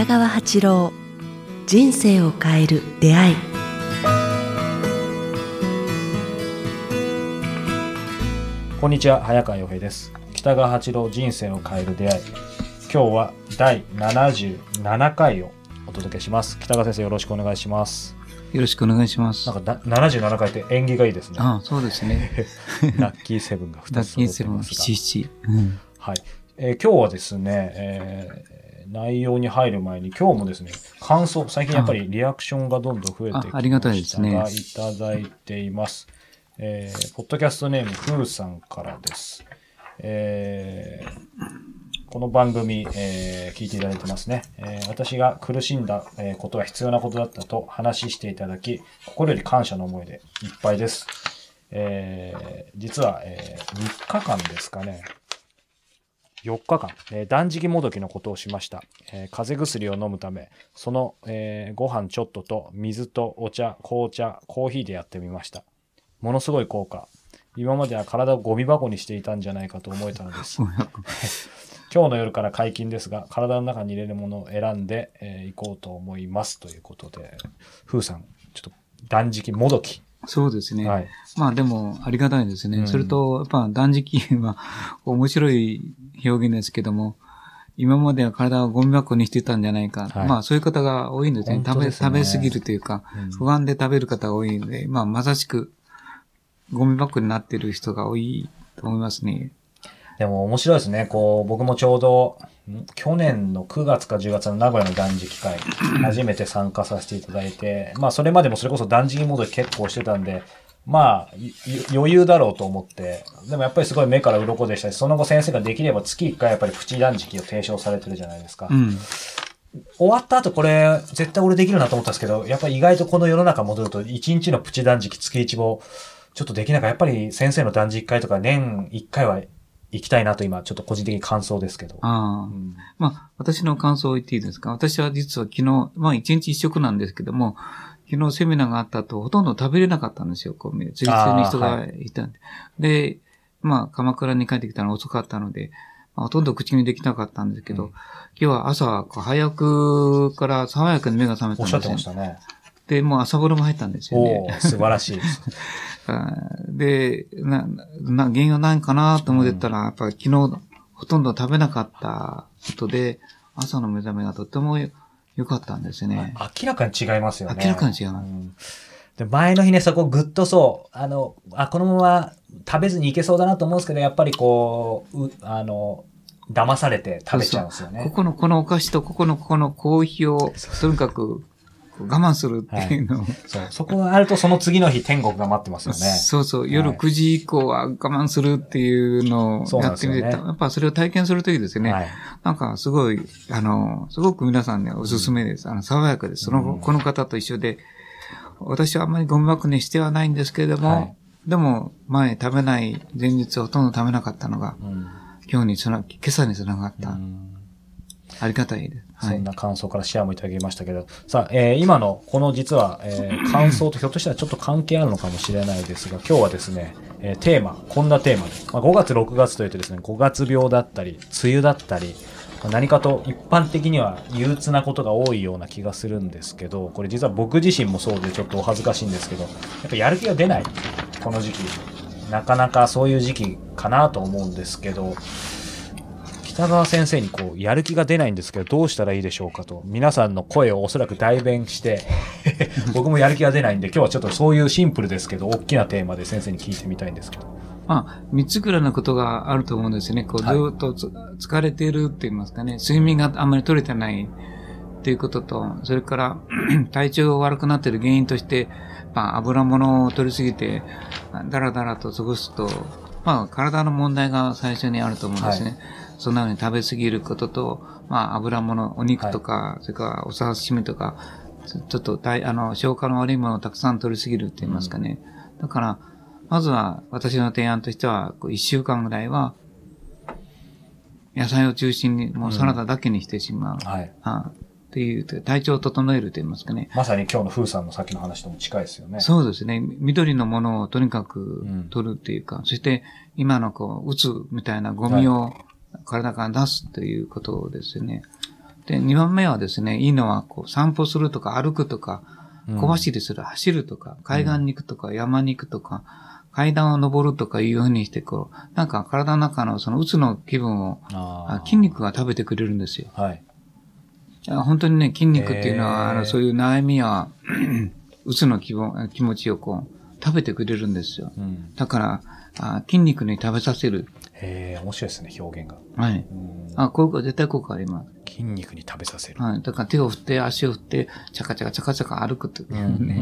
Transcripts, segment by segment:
北川八郎人生を変える出会いこんにちは早川洋平です北川八郎人生を変える出会い今日は第77回をお届けします北川先生よろしくお願いしますよろしくお願いします。なんかだ77回って縁起がいいですねああそうですね。ラッキーセブンが2つラッキーセブン揃ってますが77。うん。はい、えー今日はですね、えー内容に入る前に今日もですね感想最近やっぱりリアクションがどんどん増えてきまあありがたいですね。がいただいています、えーポッドキャストネームふーさんからです、えーこの番組、えー聞いていただいてますね、えー私が苦しんだ、えーことは必要なことだったと話していただき心より感謝の思いでいっぱいです、えー実は、え3日間ですかね4日間、えー断食もどきのことをしました、えー風邪薬を飲むためその、えーご飯ちょっとと水とお茶紅茶コーヒーでやってみました。ものすごい効果。今までは体をゴミ箱にしていたんじゃないかと思えたのです。今日の夜から解禁ですが体の中に入れるものを選んでい、えー行こうと思いますということでふうさんちょっと断食もどき、そうですね。はいまあでも、ありがたいですね。うんそれと、やっぱ断食は 面白い表現ですけども、今までは体をゴミ箱にしてたんじゃないか。はいまあそういう方が多いんですね。すね食べ過ぎるというか、うん不安で食べる方が多いので、まあまさしくゴミ箱になってる人が多いと思いますね。でも面白いですね。こう、僕もちょうど、ん去年の9月か10月の名古屋の断食会、初めて参加させていただいて、まあそれまでもそれこそ断食モード結構してたんで、まあ、い余裕だろうと思って、でもやっぱりすごい目から鱗でしたし、その後先生ができれば月1回やっぱりプチ断食を提唱されてるじゃないですか。うん。終わった後これ、絶対俺できるなと思ったんですけど、やっぱり意外とこの世の中戻ると、1日のプチ断食月1も、ちょっとできないから、やっぱり先生の断食会とか年1回は行きたいなと今、ちょっと個人的に感想ですけど。ああ。うんまあ、私の感想を言っていいですか？私は実は昨日、まあ一日一食なんですけども、昨日セミナーがあった後、ほとんど食べれなかったんですよ。こう、次々に人がいたんで。で、まあ、鎌倉に帰ってきたの遅かったので、まあ、ほとんど口にできなかったんですけど、うん今日は朝、早くから爽やかに目が覚めたおっしゃってんですよましたね。で、もう朝風呂も入ったんですよおね。お素晴らし い。で、な、な、原因は何かなと思ってたら、やっぱり昨日ほとんど食べなかったことで、朝の目覚めがとっても良かったんですね。明らかに違いますよね。明らかに違うんで前の日ね、そこぐっとそう、あの、あ、このまま食べずにいけそうだなと思うんですけど、やっぱりこう、うあの、騙されて食べちゃうんですよね。ここのこのお菓子とここのここのコーヒーを、とにかく我慢するっていうのを、そう。そこがあるとその次の日天国が待ってますよね。そうそう、夜はい9時以降は我慢するっていうのをやってみて、ねやっぱそれを体験するときですね、はい。なんかすごい、あの、すごく皆さんね、おすすめです。あの、爽やかです。その、うんこの方と一緒で、私はあんまりゴミ箱にしてはないんですけれども、はいでも、前食べない、前日ほとんど食べなかったのが、うん今日につな、今朝につながった。うんありがたいです。そんな感想からシェアもいただきましたけど、さあ、えー今のこの実は、えー感想とひょっとしたらちょっと関係あるのかもしれないですが、今日はですね、えーテーマ、こんなテーマで、まあ、5月、6月というとですね、5月病だったり、梅雨だったり、何かと一般的には憂鬱なことが多いような気がするんですけど、これ実は僕自身もそうでちょっとお恥ずかしいんですけど、やっぱやる気が出ない、この時期。なかなかそういう時期かなと思うんですけど、北川先生にこうやる気が出ないんですけどどうしたらいいでしょうかと皆さんの声をおそらく代弁して 僕もやる気が出ないんで今日はちょっとそういうシンプルですけど大きなテーマで先生に聞いてみたいんですけどまあ、三つくらいのことがあると思うんですね。こう、ずっとつ、疲れてるって言いますかね。睡眠があんまり取れてないっていうことと、それから、体調が悪くなってる原因として、まあ、油物を取りすぎて、だらだらと過ごすと、まあ、体の問題が最初にあると思うんですね。そんなように食べ過ぎることと、まあ、油物、お肉とか、それからお刺身とか、ちちょっと体、あの、消化の悪いものをたくさん取りすぎるって言いますかね。だから、まずは私の提案としては、こう一週間ぐらいは、野菜を中心に、もうサラダだけにしてしまう。はいあっていう、体調を整えると言いますかね。まさに今日の風さんのさっきの話とも近いですよねそうですね。緑のものをとにかくうん取るっていうか、そして今のこう、うつみたいなゴミを体から出すということですよね。で、2番目はですね、いいのは、こう、散歩するとか歩くとか、小走りする、走るとか、海岸に行くとか、山に行くとか、階段を登るとかいうふうにして、こう、なんか体の中のそのうつの気分を、筋肉が食べてくれるんですよ。ーはい。本当にね、筋肉っていうのは、あの、そういう悩みや、うつの気分、気持ちをこう、食べてくれるんですよ。うん。だから、あ筋肉に食べさせる。へえ、面白いですね、表現が。はい。うんあ、効果、絶対効果あります。筋肉に食べさせる。はい。だから手を振って、足を振って、チャカチャカチャカチャカ歩くっていううんね。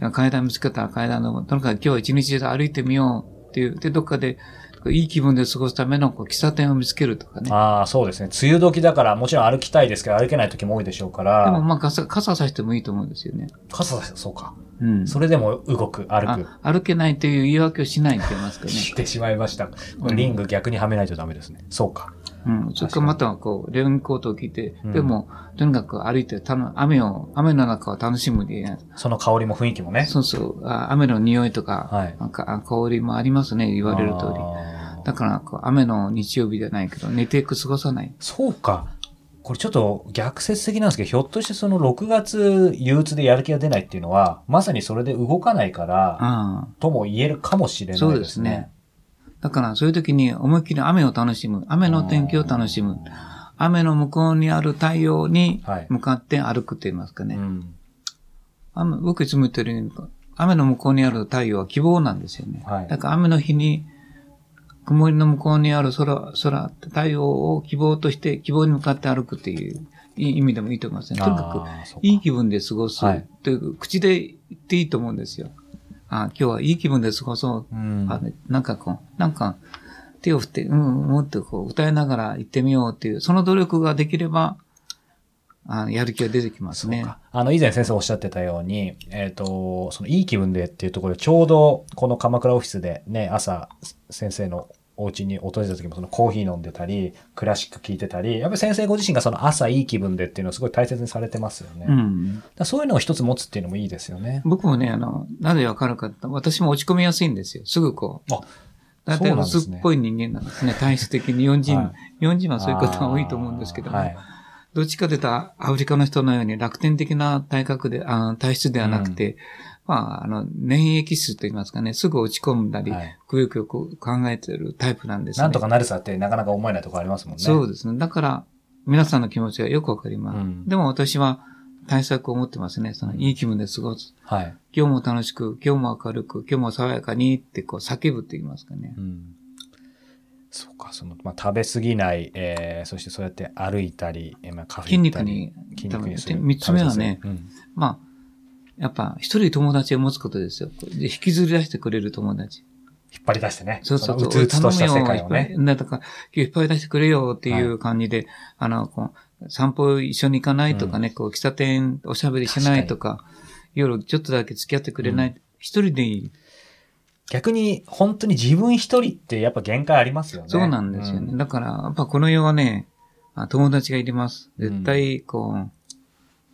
うん 階段見つけたら階段の、とにかく今日は一日で歩いてみようっていう。で、どっかで、いい気分で過ごすためのこう喫茶店を見つけるとかね。ああ、そうですね。梅雨時だから、もちろん歩きたいですけど、歩けない時も多いでしょうかでもら、まあ傘、傘さしてもいいと思うんですよね。傘さそうか。うん。それでも動く、歩く。あ歩けないという言い訳をしないって言いますかね。してしまいました。リング逆にはめないとダメですね。そうか。うん。それからまたはこう、レインコートを着て、うんでも、とにかく歩いて、たの雨を、雨の中を楽しむで、その香りも雰囲気もね。そうそう、あ雨の匂いとか、はいなんかあ香りもありますね、言われる通り。だからこう、雨の日曜日じゃないけど、寝ていく過ごさない。そうか。これちょっと逆説的なんですけど、ひょっとしてその6月憂鬱でやる気が出ないっていうのは、まさにそれで動かないから、あとも言えるかもしれないですね。そうですね。あ。だから、そういう時に思いっきり雨を楽しむ。雨の天気を楽しむ。雨の向こうにある太陽にはい向かって歩くって言いますかね。うん。雨僕いつも言ってるように、雨の向こうにある太陽は希望なんですよね。はいだから雨の日に、曇りの向こうにある空、空、太陽を希望として希望に向かって歩くっていう意味でもいいと思いますね。とにかく、いい気分で過ごす。はいという、口で言っていいと思うんですよ。あ今日はいい気分で過ごそう。うんあなんかこう、なんか、手を振って、うん、うん、ってこう、歌いながら行ってみようっていう、その努力ができれば、あやる気が出てきますね。あの、以前先生おっしゃってたように、えっ、と、その、いい気分でっていうところで、ちょうど、この鎌倉オフィスでね、朝、先生のお家に訪れた時も、そのコーヒー飲んでたり、クラシック聞いてたり、やっぱり先生ご自身がその朝いい気分でっていうのをすごい大切にされてますよね。うん。らそういうのを一つ持つっていうのもいいですよね。僕もね、あの、なぜわかるかって、私も落ち込みやすいんですよ。すぐこう。あだいたいそうなんですね薄っぽい人間なんですね。体質的に日本人、は日本人はそういうことが多いと思うんですけども、はい。どっちかというとアフリカの人のように楽天的な体格で、あ体質ではなくて、まあ、あの、粘液質と言いますかね、すぐ落ち込んだり、はいくよくよく考えてるタイプなんですね。なんとかなるさってなかなか思えないところありますもんね。そうですね。だから、皆さんの気持ちがよくわかります。うんでも私は対策を持ってますね。その、いい気分で過ごす。はい。今日も楽しく、今日も明るく、今日も爽やかにってこう叫ぶって言いますかねう。ん。そうか、その、まあ、食べ過ぎない、えー、そしてそうやって歩いたり、えーまあ、カフェ筋肉に、筋肉にする。で三つ目はね食べさせるまあ、やっぱ一人友達を持つことですよ。で引きずり出してくれる友達。引っ張り出してね。そうそうそう。のうつうつとした世界をね。だから、今日いっぱい出してくれよっていう感じで、あの、こう、散歩一緒に行かないとかね、こう、喫茶店おしゃべりしないとか、夜ちょっとだけ付き合ってくれない。一人でいい。逆に、本当に自分一人ってやっぱ限界ありますよね。そうなんですよね。うんだから、やっぱこの世はね、あ友達がいります。絶対、こ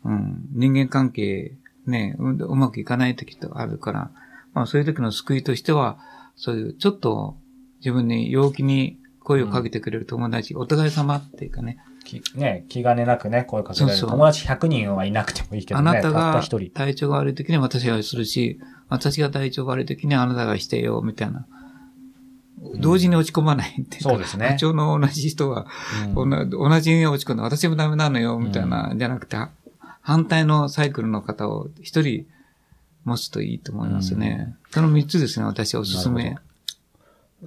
う、うん、人間関係、ね、ううまくいかない時とあるから、まあそういう時の救いとしては、そういう、ちょっと自分に陽気に声をかけてくれる友達、お互い様っていうかね、きね、気兼ねなくね、声かけられる。そうそう友達100人はいなくてもいいけどね。あなたが。体調が悪い時に私がするし、私が体調が悪い時にあなたがしてよ、みたいな。同時に落ち込まないっていうかそうですね波長の同じ人は、うん同じに落ち込んで、私もダメなのよ、みたいな、じゃなくて、反対のサイクルの方を一人持つといいと思いますね。その三つですね、私はおすすめ。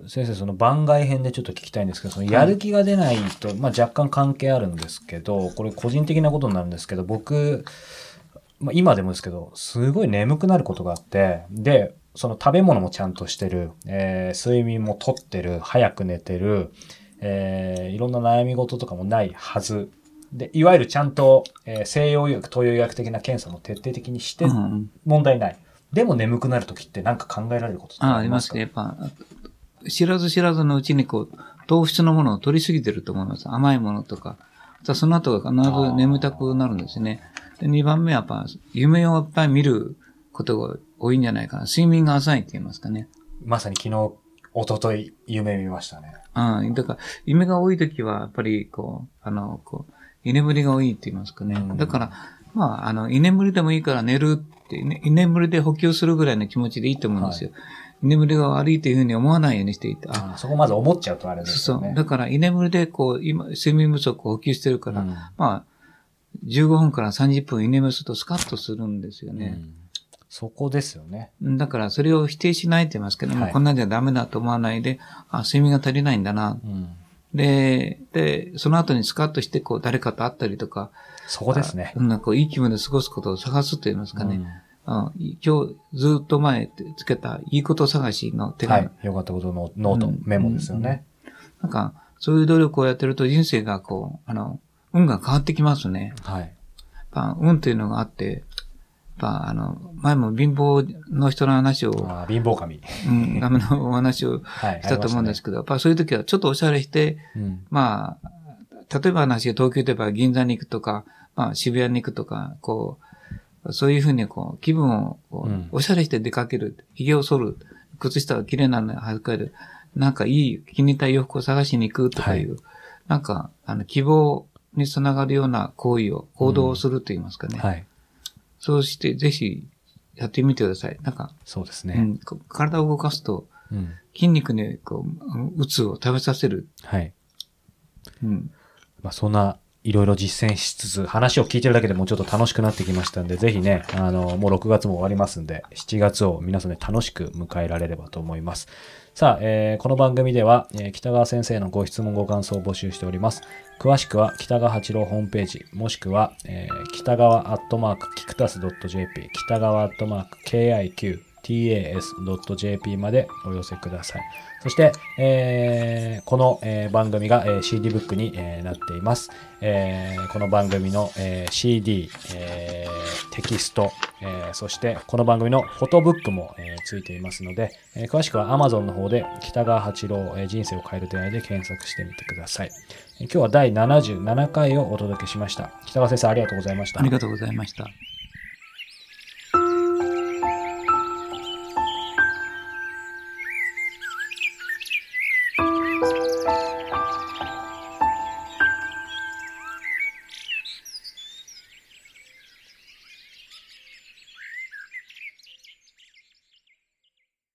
先生、その番外編でちょっと聞きたいんですけど、そのやる気が出ないと、まあ若干関係あるんですけど、これ個人的なことになるんですけど、僕、まあ今でもですけど、すごい眠くなることがあって、で、その食べ物もちゃんとしてる、えー睡眠もとってる、早く寝てる、えーいろんな悩み事とかもないはず。で、いわゆるちゃんと、えー西洋医学、東洋医学的な検査も徹底的にしてうん問題ない。でも眠くなるときって何か考えられることってあありますかね。やっぱ、知らず知らずのうちにこう、糖質のものを取りすぎてると思います。甘いものとか。その後が必ず眠たくなるんですね。で、2番目はやっぱ、夢をいっぱい見ることが多いんじゃないかな。睡眠が浅いって言いますかね。まさに昨日、一昨日夢見ましたね。うん。だから、夢が多いときは、やっぱり、こう、あの、こう、居眠りが多いって言いますかね。うんだから、まあ、あの、居眠りでもいいから寝るって、ね、居眠りで補給するぐらいの気持ちでいいと思うんですよ。居眠りが悪いというふうに思わないようにしていて、あ、あそこまず思っちゃうとあれですそうそう。だから居眠りでこう、今、睡眠不足を補給してるから、うんまあ、15分から30分居眠りするとスカッとするんですよね。うんそこですよね。だから、それを否定しないって言いますけども、はいこんなんじゃダメだと思わないで、あ、睡眠が足りないんだな。うんで、で、その後にスカッとして、こう、誰かと会ったりとか、そこですね。あなんかこう、いい気分で過ごすことを探すと言いますかね。うんあ今日、ずっと前つけた、いいこと探しの手紙。はい。よかったことのノート、うんメモですよね。なんか、そういう努力をやってると人生がこう、あの、運が変わってきますね。はい。や運というのがあって、やっぱあの、前も貧乏の人の話を、あー貧乏神。うん、ダメのお話を はい。したと思うんですけけど、やっぱそういう時はちょっとおしゃれして、ど。うん。まあ、例えば話が東京で言えば銀座に行くとか、まあ渋谷に行くとか、こう、そういうふうにこう、気分をこううんおしゃれして出かける、髭を剃る、靴下を綺麗なのに履る、なんかいい、気に入った洋服を探しに行くとかいう、なんか、あの、希望につながるような行為を、行動をすると言いますかね。はい。そうして、ぜひ、やってみてください。なんか、そうですね。うん、こ体を動かすと、うん。筋肉に、こう、うつを食べさせる。はい。うん。まあ、そんな、いろいろ実践しつつ、話を聞いてるだけでもうちょっと楽しくなってきましたんで、ぜひね、あの、もう6月も終わりますんで、7月を皆さんで楽しく迎えられればと思います。さあ、えーこの番組では、えー北川先生のご質問ご感想を募集しております。詳しくは北川八郎ホームページ、もしくは、えー北川アットマークキクタス .jp、北川アットマーク KIQ tas.jp までお寄せください。そして、えーこの、えー番組が、えー CD ブックに、えーなっています。えーこの番組の、えー CD、えーテキスト、えーそしてこの番組のフォトブックも、えーついていますので、えー詳しくは Amazon の方で北川八郎、えー人生を変える出会いで検索してみてください。今日は第77回をお届けしました。北川先生ありがとうございました。ありがとうございました。